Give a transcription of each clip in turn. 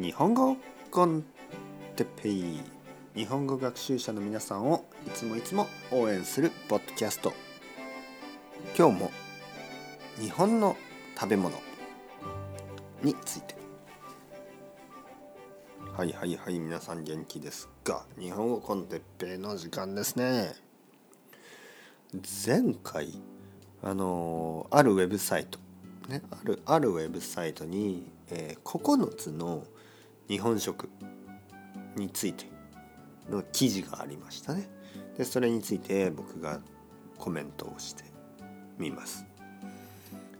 日本語コンテッペイ。日本語学習者の皆さんをいつもいつも応援するポッドキャスト。今日も日本の食べ物。について。はいはいはい皆さん元気ですか？日本語コンテッペイの時間ですね。前回あのあるウェブサイトねあるあるウェブサイトに、えー、9つの日本食についての記事がありましたね。でそれについて僕がコメントをしてみます。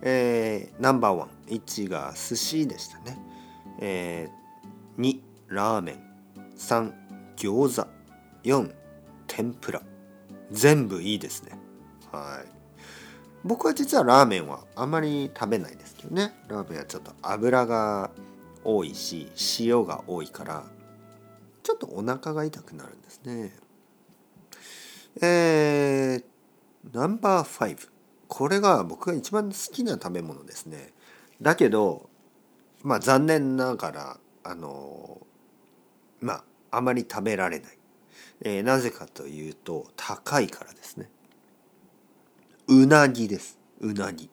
えー、ナンバーワン1が寿司でしたね、えー、2ラーメン3餃子4天ぷら。全部いいですね。はい。僕は実はラーメンはあまり食べないですけどね。ラーメンはちょっと油が多いし塩が多いからちょっとお腹が痛くなるんですね。えー、ナンバー5これが僕が一番好きな食べ物ですね。だけどまあ残念ながらあのまああまり食べられない、えー、なぜかというと高いからですね。うなぎです。うなぎ。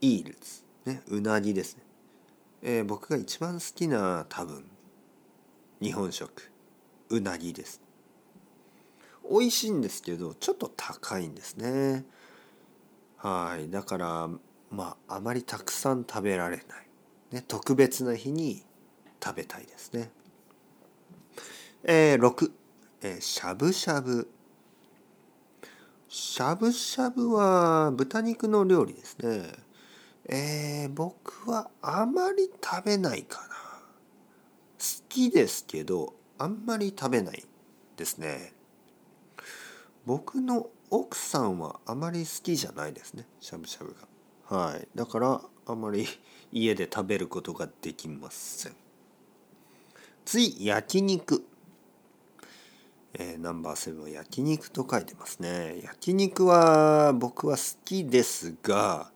イールズね。うなぎですね、えー、僕が一番好きな多分日本食。うなぎです。美味しいんですけどちょっと高いんですね。はい。だからまああまりたくさん食べられない、ね、特別な日に食べたいですね。えー、6、えー、しゃぶしゃぶ。しゃぶしゃぶは豚肉の料理ですね。えー、僕はあまり食べないかな。好きですけどあんまり食べないですね。僕の奥さんはあまり好きじゃないですね。しゃぶしゃぶが。はい。だからあまり家で食べることができません。次焼肉。えー、ナンバーセブンは焼肉と書いてますね。焼肉は僕は好きですが、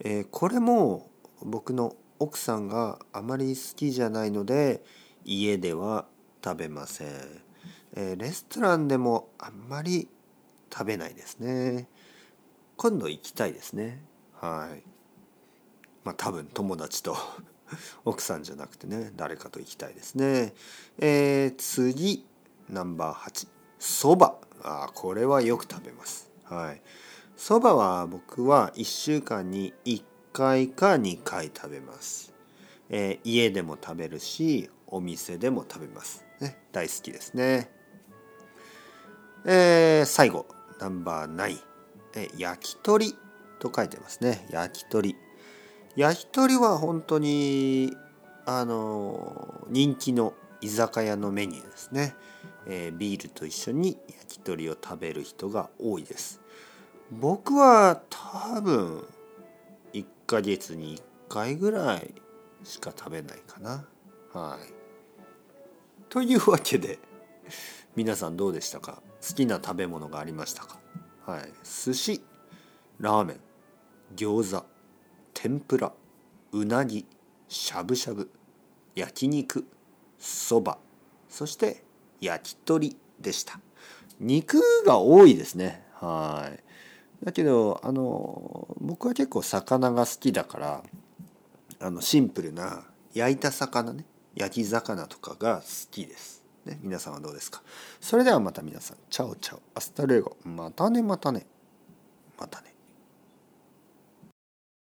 えー、これも僕の奥さんがあまり好きじゃないので家では食べません、えー、レストランでもあんまり食べないですね。今度行きたいですね。はい。まあ多分友達と 奥さんじゃなくてね誰かと行きたいですね。えー、次ナンバー8そば。あこれはよく食べます。はい。そばは僕は1週間に1回か2回食べます、えー、家でも食べるしお店でも食べます、ね、大好きですね。えー、最後ナンバー9、え焼き鳥と書いてますね。焼き鳥。焼き鳥は本当にあの人気の居酒屋のメニューですね。えー、ビールと一緒に焼き鳥を食べる人が多いです。僕は多分1ヶ月に1回ぐらいしか食べないかな。はい。というわけで皆さんどうでしたか？好きな食べ物がありましたか？はい。寿司ラーメン餃子天ぷらうなぎしゃぶしゃぶ焼肉そばそして焼き鳥でした。肉が多いですね。はい。だけどあの僕は結構魚が好きだからあのシンプルな焼いた魚ね焼き魚とかが好きです、ね、皆さんはどうですか？それではまた皆さん。 Chao chao. Hasta luego.またねまたね。またね。